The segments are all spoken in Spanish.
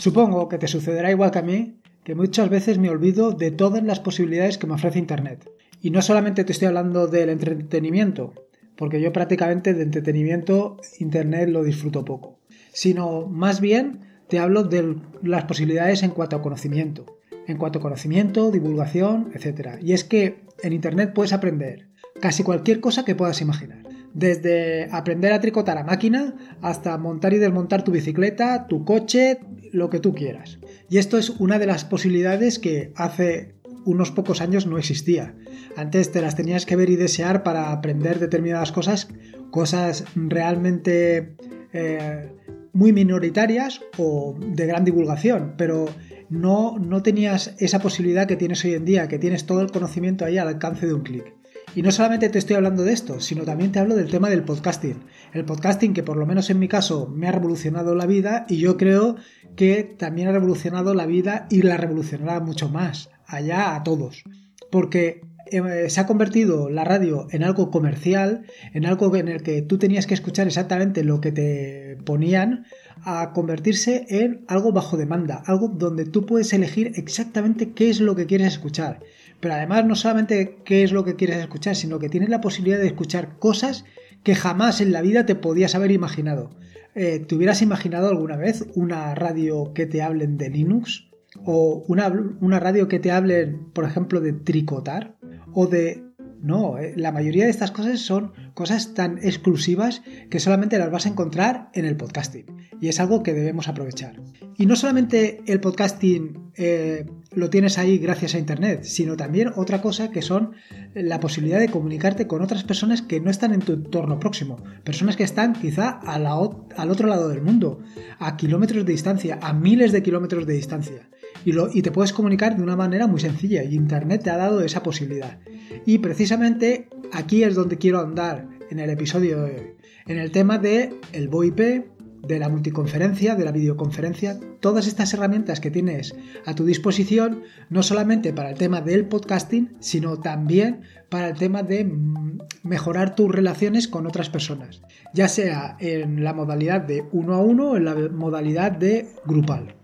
Supongo que te sucederá igual que a mí, que muchas veces me olvido de todas las posibilidades que me ofrece Internet. Y no solamente te estoy hablando del entretenimiento, porque yo prácticamente de entretenimiento Internet lo disfruto poco, sino más bien te hablo de las posibilidades en cuanto a conocimiento, en cuanto a conocimiento, divulgación, etc. Y es que en Internet puedes aprender casi cualquier cosa que puedas imaginar. Desde aprender a tricotar a máquina hasta montar y desmontar tu bicicleta, tu coche, lo que tú quieras. Y esto es una de las posibilidades que hace unos pocos años no existía. Antes te las tenías que ver y desear para aprender determinadas cosas, cosas realmente eh, muy minoritarias o de gran divulgación, pero no, no tenías esa posibilidad que tienes hoy en día, que tienes todo el conocimiento ahí al alcance de un clic. Y no solamente te estoy hablando de esto, sino también te hablo del tema del podcasting. El podcasting que por lo menos en mi caso me ha revolucionado la vida y yo creo que también ha revolucionado la vida y la revolucionará mucho más, allá a todos. Porque eh, se ha convertido la radio en algo comercial, en algo en el que tú tenías que escuchar exactamente lo que te ponían, a convertirse en algo bajo demanda, algo donde tú puedes elegir exactamente qué es lo que quieres escuchar. Pero además no solamente qué es lo que quieres escuchar, sino que tienes la posibilidad de escuchar cosas que jamás en la vida te podías haber imaginado. Eh, ¿Te hubieras imaginado alguna vez una radio que te hablen de Linux? ¿O una, una radio que te hablen, por ejemplo, de tricotar? ¿O de no, eh, la mayoría de estas cosas son cosas tan exclusivas que solamente las vas a encontrar en el podcasting. Y es algo que debemos aprovechar. Y no solamente el podcasting eh, lo tienes ahí gracias a Internet, sino también otra cosa que son la posibilidad de comunicarte con otras personas que no están en tu entorno próximo. Personas que están quizá al otro lado del mundo, a kilómetros de distancia, a miles de kilómetros de distancia. Y te puedes comunicar de una manera muy sencilla y Internet te ha dado esa posibilidad. Y precisamente aquí es donde quiero andar en el episodio de hoy, en el tema de el VoIP, de la multiconferencia, de la videoconferencia, todas estas herramientas que tienes a tu disposición, no solamente para el tema del podcasting, sino también para el tema de mm, mejorar tus relaciones con otras personas, ya sea en la modalidad de uno a uno o en la modalidad de grupal.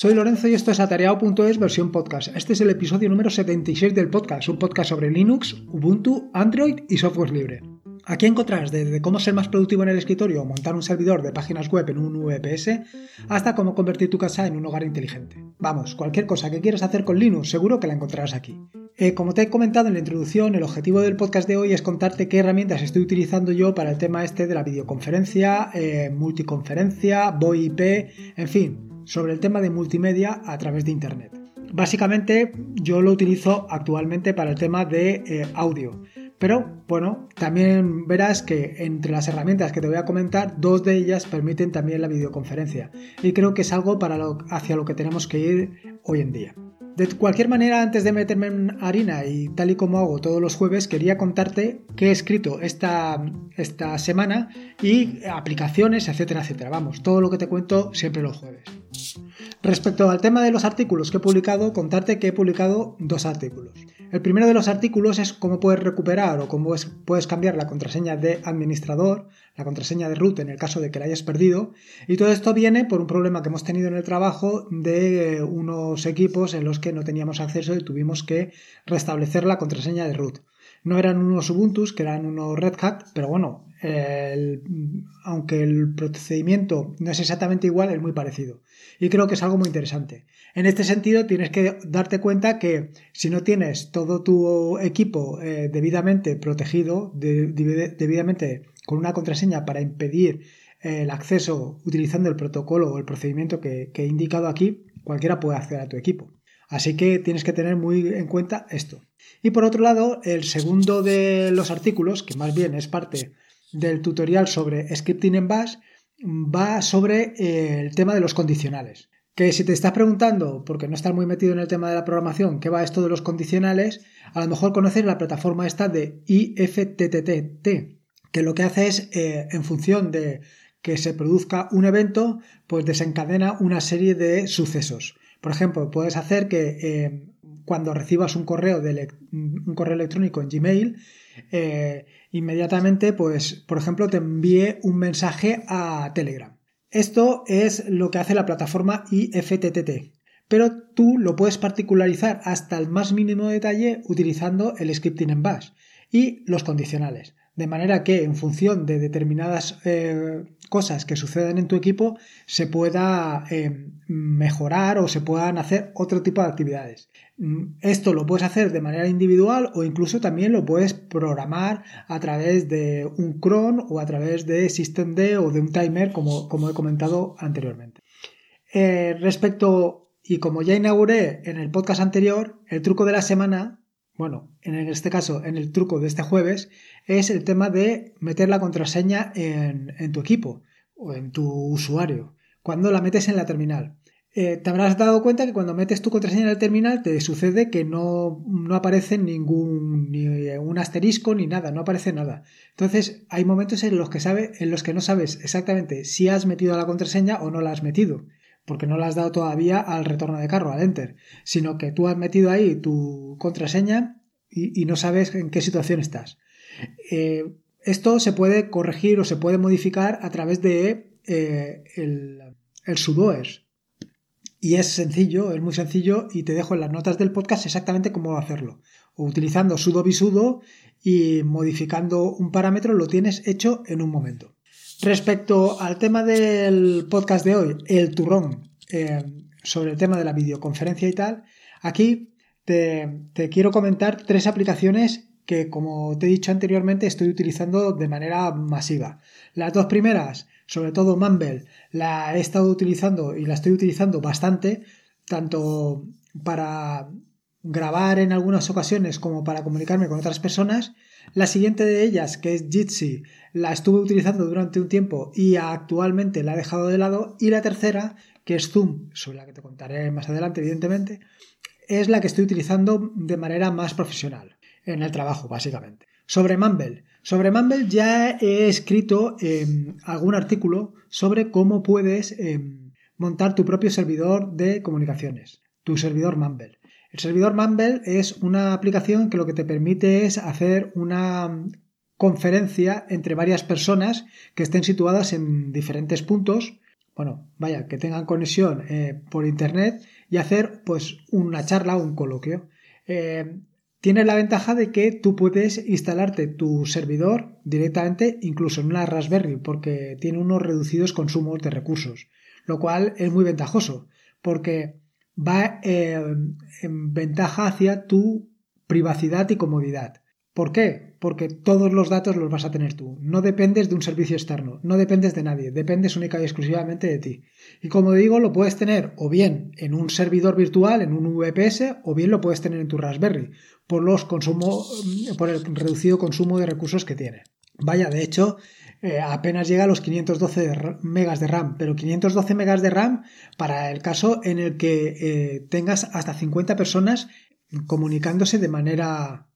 Soy Lorenzo y esto es atareado.es versión podcast. Este es el episodio número 76 del podcast, un podcast sobre Linux, Ubuntu, Android y software libre. Aquí encontrarás desde cómo ser más productivo en el escritorio o montar un servidor de páginas web en un VPS hasta cómo convertir tu casa en un hogar inteligente. Vamos, cualquier cosa que quieras hacer con Linux seguro que la encontrarás aquí. Eh, como te he comentado en la introducción, el objetivo del podcast de hoy es contarte qué herramientas estoy utilizando yo para el tema este de la videoconferencia, eh, multiconferencia, VoIP, en fin, sobre el tema de multimedia a través de Internet. Básicamente yo lo utilizo actualmente para el tema de eh, audio. Pero bueno, también verás que entre las herramientas que te voy a comentar, dos de ellas permiten también la videoconferencia. Y creo que es algo para hacia lo que tenemos que ir hoy en día. De cualquier manera, antes de meterme en harina y tal y como hago todos los jueves, quería contarte qué he escrito esta, esta semana y aplicaciones, etcétera, etcétera. Vamos, todo lo que te cuento siempre los jueves. Respecto al tema de los artículos que he publicado, contarte que he publicado dos artículos. El primero de los artículos es cómo puedes recuperar o cómo puedes cambiar la contraseña de administrador, la contraseña de root en el caso de que la hayas perdido. Y todo esto viene por un problema que hemos tenido en el trabajo de unos equipos en los que no teníamos acceso y tuvimos que restablecer la contraseña de root. No eran unos Ubuntu, que eran unos Red Hat, pero bueno, aunque el procedimiento no es exactamente igual, es muy parecido. Y creo que es algo muy interesante. En este sentido, tienes que darte cuenta que si no tienes todo tu equipo eh, debidamente protegido, debidamente con una contraseña para impedir eh, el acceso utilizando el protocolo o el procedimiento que, que he indicado aquí, cualquiera puede acceder a tu equipo. Así que tienes que tener muy en cuenta esto. Y por otro lado, el segundo de los artículos, que más bien es parte del tutorial sobre scripting en Bash va sobre eh, el tema de los condicionales. Que si te estás preguntando, porque no estás muy metido en el tema de la programación, qué va esto de los condicionales, a lo mejor conoces la plataforma esta de IFTTT, que lo que hace es, eh, en función de que se produzca un evento, pues desencadena una serie de sucesos. Por ejemplo, puedes hacer que eh, cuando recibas un correo, de un correo electrónico en Gmail, eh, inmediatamente, pues, por ejemplo, te envíe un mensaje a Telegram. Esto es lo que hace la plataforma IFTTT, pero tú lo puedes particularizar hasta el más mínimo detalle utilizando el scripting en bash y los condicionales. De manera que en función de determinadas eh, cosas que sucedan en tu equipo se pueda eh, mejorar o se puedan hacer otro tipo de actividades. Mm, esto lo puedes hacer de manera individual o incluso también lo puedes programar a través de un cron o a través de systemd o de un timer como, como he comentado anteriormente. Eh, respecto, y como ya inauguré en el podcast anterior, el truco de la semana, bueno, en este caso en el truco de este jueves, es el tema de meter la contraseña en, tu equipo o en tu usuario, cuando la metes en la terminal. Eh, te habrás dado cuenta que cuando metes tu contraseña en el terminal te sucede que no, no, aparece ningún ni un asterisco ni nada, no aparece nada. Entonces hay momentos en los que sabe, en los que no sabes exactamente si has metido la contraseña o no la has metido, porque no la has dado todavía al retorno de carro, al enter, sino que tú has metido ahí tu contraseña y no sabes en qué situación estás. Eh, esto se puede corregir o se puede modificar a través de eh, el, sudoers. Y es sencillo, es muy sencillo y te dejo en las notas del podcast exactamente cómo hacerlo. Utilizando sudo bisudo y modificando un parámetro lo tienes hecho en un momento. Respecto al tema del podcast de hoy, el turrón, eh, sobre el tema de la videoconferencia y tal, aquí te, te quiero comentar tres aplicaciones que, como te he dicho anteriormente, estoy utilizando de manera masiva. Las dos primeras, sobre todo Mumble, la he estado utilizando y la estoy utilizando bastante, tanto para grabar en algunas ocasiones como para comunicarme con otras personas. La siguiente de ellas, que es Jitsi, la estuve utilizando durante un tiempo y actualmente la he dejado de lado. Y la tercera, que es Zoom, sobre la que te contaré más adelante, evidentemente, es la que estoy utilizando de manera más profesional en el trabajo, básicamente. Sobre Mumble. Sobre Mumble ya he escrito em, algún artículo sobre cómo puedes em, montar tu propio servidor de comunicaciones, tu servidor Mumble. El servidor Mumble es una aplicación que lo que te permite es hacer una conferencia entre varias personas que estén situadas en diferentes puntos, bueno, vaya, que tengan conexión eh, por internet y hacer pues una charla, un coloquio. Eh, tiene la ventaja de que tú puedes instalarte tu servidor directamente incluso en una Raspberry porque tiene unos reducidos consumos de recursos, lo cual es muy ventajoso porque va eh, en ventaja hacia tu privacidad y comodidad. ¿Por qué? Porque todos los datos los vas a tener tú. No dependes de un servicio externo, no dependes de nadie, dependes única y exclusivamente de ti. Y como digo, lo puedes tener o bien en un servidor virtual, en un VPS, o bien lo puedes tener en tu Raspberry, por los consumo, por el reducido consumo de recursos que tiene. Vaya, de hecho, eh, apenas llega a los 512 megas de RAM, pero 512 megas de RAM para el caso en el que eh, tengas hasta 50 personas comunicándose de manera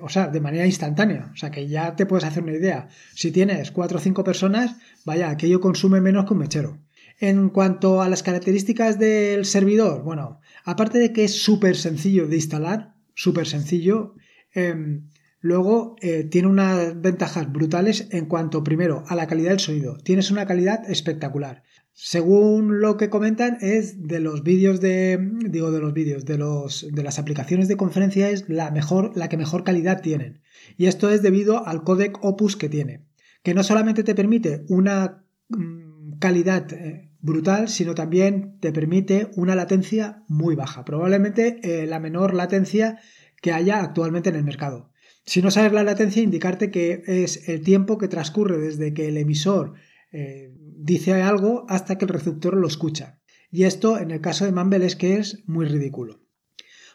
o sea, de manera instantánea. O sea, que ya te puedes hacer una idea. Si tienes cuatro o cinco personas, vaya, aquello consume menos que un mechero. En cuanto a las características del servidor, bueno, aparte de que es súper sencillo de instalar, súper sencillo, em, luego eh, tiene unas ventajas brutales en cuanto, primero, a la calidad del sonido. Tienes una calidad espectacular. Según lo que comentan, es de los vídeos de. digo de los vídeos, de los. de las aplicaciones de conferencia es la mejor, la que mejor calidad tienen. Y esto es debido al codec Opus que tiene. Que no solamente te permite una mm, calidad eh, brutal, sino también te permite una latencia muy baja. Probablemente eh, la menor latencia que haya actualmente en el mercado. Si no sabes la latencia, indicarte que es el tiempo que transcurre desde que el emisor eh, dice algo hasta que el receptor lo escucha. Y esto, en el caso de Mumble, es que es muy ridículo.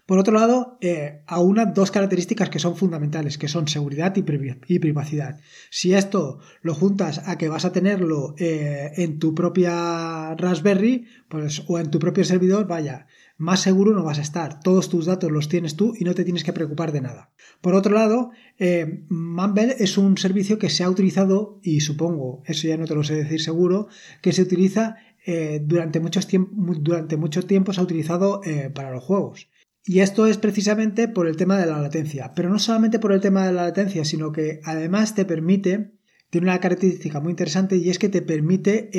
Por otro lado, eh, aunan dos características que son fundamentales, que son seguridad y, privacidad. Si esto lo juntas a que vas a tenerlo eh, en tu propia Raspberry, pues, o en tu propio servidor, vaya, más seguro no vas a estar. Todos tus datos los tienes tú y no te tienes que preocupar de nada. Por otro lado, eh, Mumble es un servicio que se ha utilizado, y supongo, eso ya no te lo sé decir seguro, que se utiliza eh, durante, muchos durante mucho tiempo se ha utilizado eh, para los juegos. Y esto es precisamente por el tema de la latencia. Pero no solamente por el tema de la latencia, sino que además te permite, tiene una característica muy interesante y es que te permite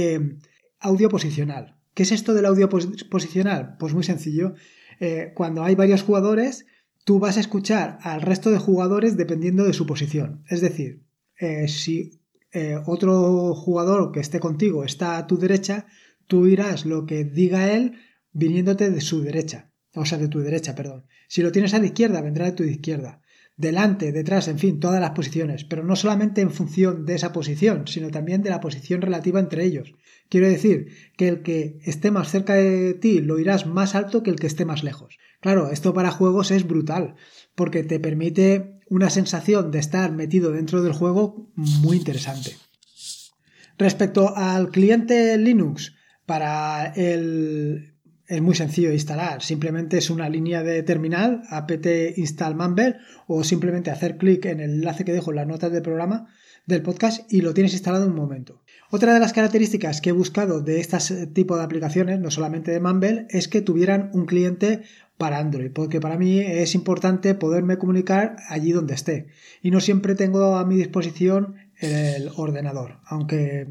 audio posicional. ¿Qué es esto del audio posicional? Pues muy sencillo. Eh, cuando hay varios jugadores, tú vas a escuchar al resto de jugadores dependiendo de su posición. Es decir, eh, si otro jugador que esté contigo está a tu derecha, tú irás lo que diga él viniéndote de su derecha o sea, de tu derecha, perdón. Si lo tienes a la izquierda, vendrá de tu izquierda. Delante, detrás, en fin, todas las posiciones, pero no solamente en función de esa posición, sino también de la posición relativa entre ellos. Quiero decir que el que esté más cerca de ti lo irás más alto que el que esté más lejos. Claro, esto para juegos es brutal, porque te permite una sensación de estar metido dentro del juego muy interesante. Respecto al cliente Linux, para el, es muy sencillo de instalar. Simplemente es una línea de terminal, apt install mumble, o simplemente hacer clic en el enlace que dejo en las notas del programa del podcast y lo tienes instalado en un momento. Otra de las características que he buscado de este tipo de aplicaciones, no solamente de Mumble, es que tuvieran un cliente para Android, porque para mí es importante poderme comunicar allí donde esté. Y no siempre tengo a mi disposición el ordenador, aunque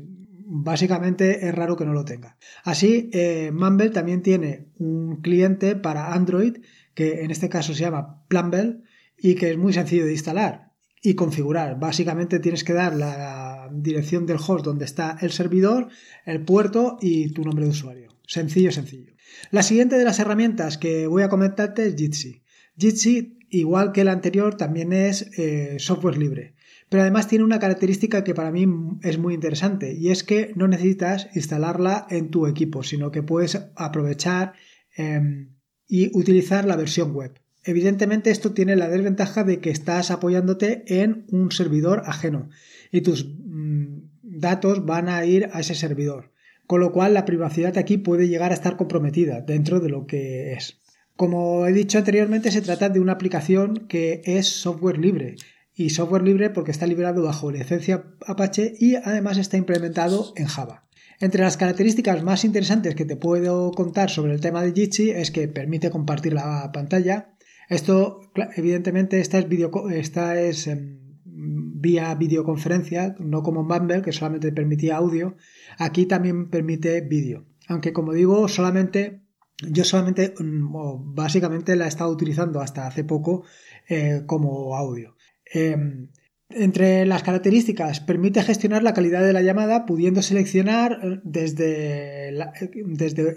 básicamente es raro que no lo tenga. Así, eh, Mumble también tiene un cliente para Android que en este caso se llama Plumble y que es muy sencillo de instalar y configurar. Básicamente tienes que dar la dirección del host donde está el servidor, el puerto y tu nombre de usuario. Sencillo, sencillo. La siguiente de las herramientas que voy a comentarte es Jitsi. Jitsi, igual que el anterior, también es eh, software libre. Pero además tiene una característica que para mí es muy interesante y es que no necesitas instalarla en tu equipo, sino que puedes aprovechar em, y utilizar la versión web. Evidentemente esto tiene la desventaja de que estás apoyándote en un servidor ajeno y tus mm, datos van a ir a ese servidor, con lo cual la privacidad aquí puede llegar a estar comprometida dentro de lo que es. Como he dicho anteriormente, se trata de una aplicación que es software libre, y software libre porque está liberado bajo licencia Apache y además está implementado en Java. Entre las características más interesantes que te puedo contar sobre el tema de Jitsi es que permite compartir la pantalla. Esto, evidentemente, esta es, video, esta es em, vía videoconferencia, no como Mumble, que solamente permitía audio. Aquí también permite vídeo. Aunque, como digo, solamente yo solamente, mm, básicamente la he estado utilizando hasta hace poco eh, como audio. Em, entre las características, permite gestionar la calidad de la llamada pudiendo seleccionar eh, desde,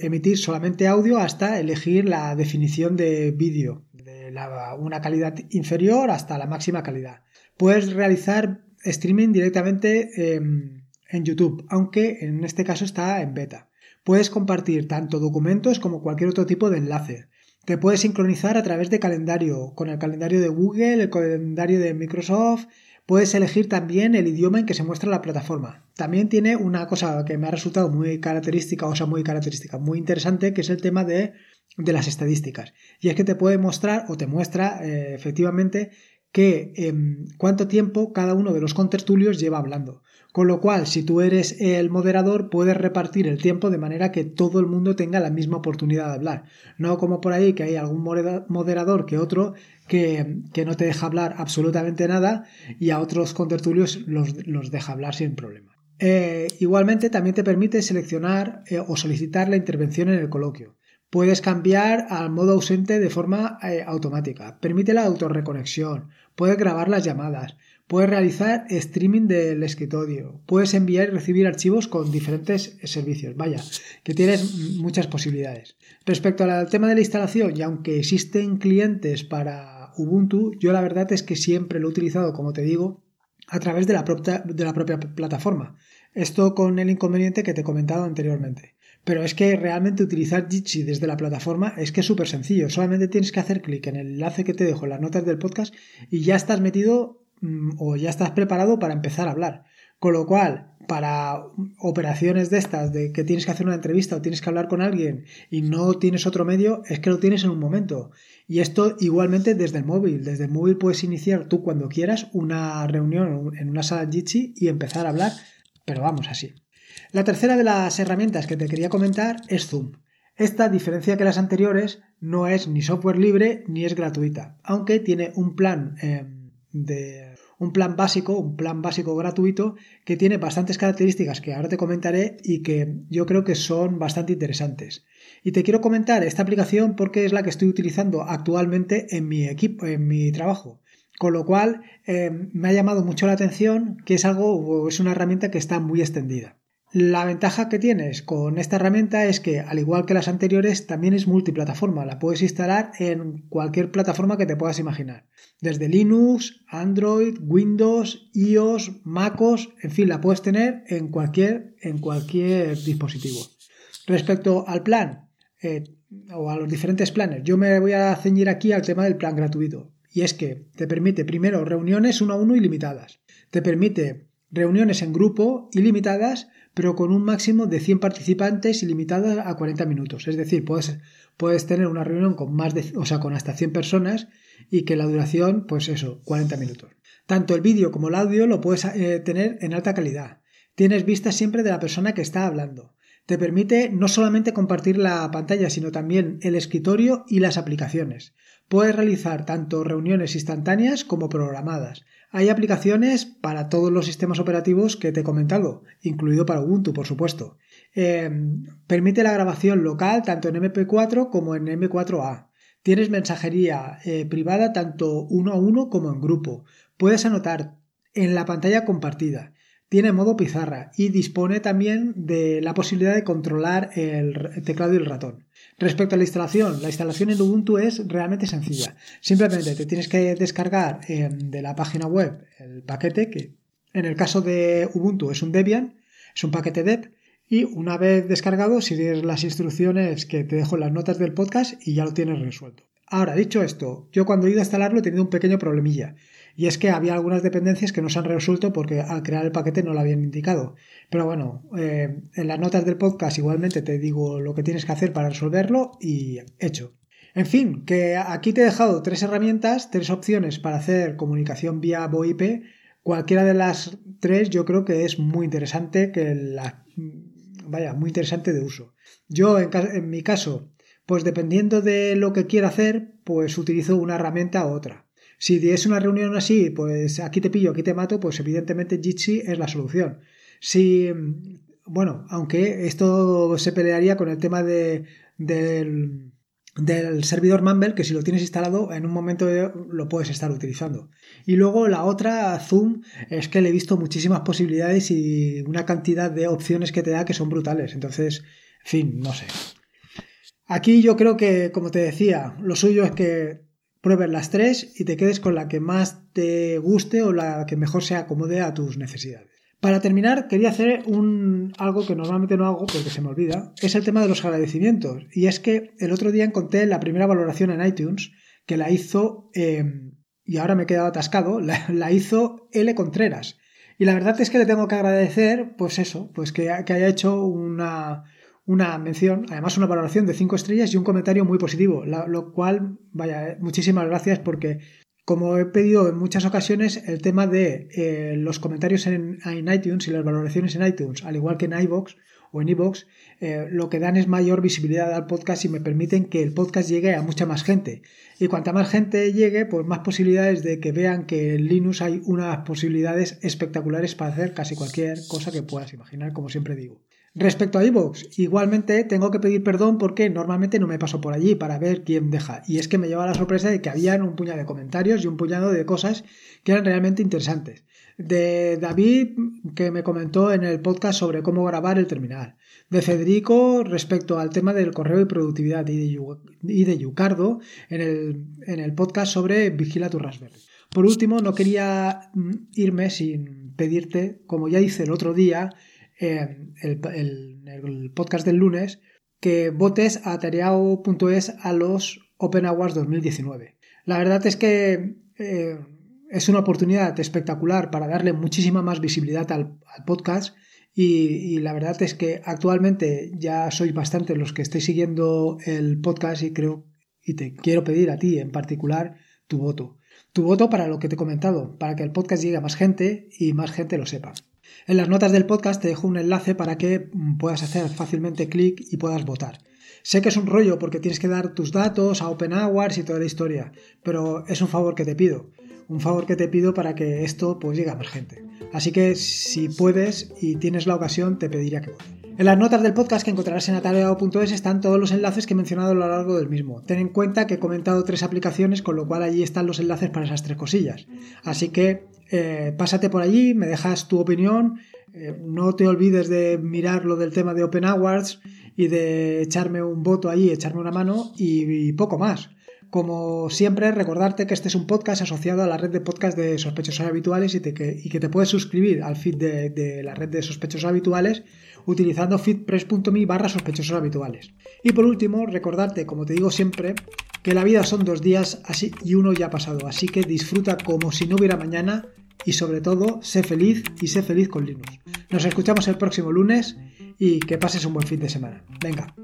emitir solamente audio hasta elegir la definición de vídeo, de una calidad inferior hasta la máxima calidad. Puedes realizar streaming directamente em, en YouTube, aunque en este caso está en beta. Puedes compartir tanto documentos como cualquier otro tipo de enlace. Te puedes sincronizar a través de calendario, con el calendario de Google, el calendario de Microsoft. Puedes elegir también el idioma en que se muestra la plataforma. También tiene una cosa que me ha resultado muy característica, o sea, muy característica, muy interesante, que es el tema de, las estadísticas. Y es que te puede mostrar o te muestra eh, efectivamente que em, cuánto tiempo cada uno de los contertulios lleva hablando. Con lo cual, si tú eres el moderador, puedes repartir el tiempo de manera que todo el mundo tenga la misma oportunidad de hablar. No como por ahí que hay algún moderador que otro que, no te deja hablar absolutamente nada y a otros contertulios los, los deja hablar sin problema. Eh, igualmente, también te permite seleccionar eh, o solicitar la intervención en el coloquio. Puedes cambiar al modo ausente de forma eh, automática. Permite la autorreconexión. Puedes grabar las llamadas. Puedes realizar streaming del escritorio. Puedes enviar y recibir archivos con diferentes servicios. Vaya, que tienes muchas posibilidades. Respecto al tema de la instalación, y aunque existen clientes para Ubuntu, yo la verdad es que siempre lo he utilizado, como te digo, a través de la propia, de la propia plataforma. Esto con el inconveniente que te he comentado anteriormente. Pero es que realmente utilizar Jitsi desde la plataforma es que es súper sencillo. Solamente tienes que hacer clic en el enlace que te dejo en las notas del podcast y ya estás metido o ya estás preparado para empezar a hablar. Con lo cual, para operaciones de estas, de que tienes que hacer una entrevista o tienes que hablar con alguien y no tienes otro medio, es que lo tienes en un momento. Y esto igualmente desde el móvil. Desde el móvil puedes iniciar tú cuando quieras una reunión en una sala Jitsi y empezar a hablar, pero vamos así. La tercera de las herramientas que te quería comentar es Zoom. Esta, a diferencia que las anteriores, no es ni software libre ni es gratuita, aunque tiene un plan eh, de un plan básico, un plan básico gratuito que tiene bastantes características que ahora te comentaré y que yo creo que son bastante interesantes. Y te quiero comentar esta aplicación porque es la que estoy utilizando actualmente en mi equipo, en mi trabajo. Con lo cual eh, me ha llamado mucho la atención que es algo, es una herramienta que está muy extendida. La ventaja que tienes con esta herramienta es que, al igual que las anteriores, también es multiplataforma. La puedes instalar en cualquier plataforma que te puedas imaginar. Desde Linux, Android, Windows, iOS, MacOS, en fin, la puedes tener en cualquier, en cualquier dispositivo. Respecto al plan, eh, o a los diferentes planes, yo me voy a ceñir aquí al tema del plan gratuito. Y es que te permite primero reuniones uno a uno ilimitadas. Te permite reuniones en grupo ilimitadas pero con un máximo de 100 participantes y limitada a 40 minutos. Es decir, puedes, puedes tener una reunión con más de, o sea, con hasta 100 personas y que la duración, pues eso, 40 minutos. Tanto el vídeo como el audio lo puedes eh, tener en alta calidad. Tienes vista siempre de la persona que está hablando. Te permite no solamente compartir la pantalla, sino también el escritorio y las aplicaciones. Puedes realizar tanto reuniones instantáneas como programadas. Hay aplicaciones para todos los sistemas operativos que te he comentado, incluido para Ubuntu, por supuesto. Em, permite la grabación local tanto en MP4 como en M4A. Tienes mensajería eh, privada tanto uno a uno como en grupo. Puedes anotar en la pantalla compartida tiene modo pizarra y dispone también de la posibilidad de controlar el teclado y el ratón. Respecto a la instalación, la instalación en Ubuntu es realmente sencilla. Simplemente te tienes que descargar em, de la página web el paquete que en el caso de Ubuntu es un Debian, es un paquete dep y una vez descargado sigues las instrucciones que te dejo en las notas del podcast y ya lo tienes resuelto. Ahora, dicho esto, yo cuando he ido a instalarlo he tenido un pequeño problemilla y es que había algunas dependencias que no se han resuelto porque al crear el paquete no lo habían indicado. Pero bueno, eh, en las notas del podcast igualmente te digo lo que tienes que hacer para resolverlo y hecho. En fin, que aquí te he dejado tres herramientas, tres opciones para hacer comunicación vía VoIP. Cualquiera de las tres yo creo que es muy interesante, que la, vaya, muy interesante de uso. Yo en, en mi caso, pues dependiendo de lo que quiera hacer, pues utilizo una herramienta u otra. Si es una reunión así, pues aquí te pillo, aquí te mato, pues evidentemente Jitsi es la solución. Si, bueno, aunque esto se pelearía con el tema de, del, del servidor Mumble, que si lo tienes instalado, en un momento lo puedes estar utilizando. Y luego la otra, Zoom, es que le he visto muchísimas posibilidades y una cantidad de opciones que te da que son brutales. Entonces, en fin, no sé. Aquí yo creo que, como te decía, lo suyo es que pruebes las tres y te quedes con la que más te guste o la que mejor se acomode a tus necesidades. Para terminar, quería hacer un, algo que normalmente no hago porque se me olvida, es el tema de los agradecimientos. Y es que el otro día encontré la primera valoración en iTunes que la hizo, em, y ahora me he quedado atascado, la, la, hizo L. Contreras. Y la verdad es que le tengo que agradecer, pues eso, pues que, que haya hecho una, una mención, además una valoración de 5 estrellas y un comentario muy positivo, lo cual, vaya, eh, muchísimas gracias porque como he pedido en muchas ocasiones, el tema de eh, los comentarios en, iTunes y las valoraciones en iTunes, al igual que en iBox o en iBox, eh, lo que dan es mayor visibilidad al podcast y me permiten que el podcast llegue a mucha más gente. Y cuanta más gente llegue, pues más posibilidades de que vean que en Linux hay unas posibilidades espectaculares para hacer casi cualquier cosa que puedas imaginar, como siempre digo. Respecto a iVoox, igualmente tengo que pedir perdón porque normalmente no me paso por allí para ver quién deja. Y es que me lleva la sorpresa de que habían un puñado de comentarios y un puñado de cosas que eran realmente interesantes. De David, que me comentó en el podcast sobre cómo grabar el terminal. De Federico, respecto al tema del correo y productividad. Y de, Yucardo, en el, en el podcast sobre Vigila tu Raspberry. Por último, no quería mm, irme sin pedirte, como ya hice el otro día, el, podcast del lunes que votes a tareao.es a los Open Awards 2019. La verdad es que eh, es una oportunidad espectacular para darle muchísima más visibilidad al, podcast y, la verdad es que actualmente ya sois bastante los que estáis siguiendo el podcast y creo y te quiero pedir a ti en particular tu voto. Tu voto para lo que te he comentado, para que el podcast llegue a más gente y más gente lo sepa. En las notas del podcast te dejo un enlace para que mm, puedas hacer fácilmente clic y puedas votar. Sé que es un rollo porque tienes que dar tus datos a Open Hours y toda la historia, pero es un favor que te pido. Un favor que te pido para que esto pues llegue a más gente. Así que si puedes y tienes la ocasión, te pediría que En las notas del podcast que encontrarás en atareado.es están todos los enlaces que he mencionado a lo largo del mismo. Ten en cuenta que he comentado tres aplicaciones, con lo cual allí están los enlaces para esas tres cosillas. Así que eh, pásate por allí, me dejas tu opinión. Eh, no te olvides de mirar lo del tema de Open Awards y de echarme un voto ahí, echarme una mano y, poco más. Como siempre, recordarte que este es un podcast asociado a la red de podcast de sospechosos habituales y, que te puedes suscribir al feed de, la red de sospechosos habituales utilizando feedpress.me barra sospechosos habituales. Y por último, recordarte, como te digo siempre, que la vida son dos días así y uno ya ha pasado, así que disfruta como si no hubiera mañana y sobre todo, sé feliz y sé feliz con Linux. Nos escuchamos el próximo lunes y que pases un buen fin de semana. Venga.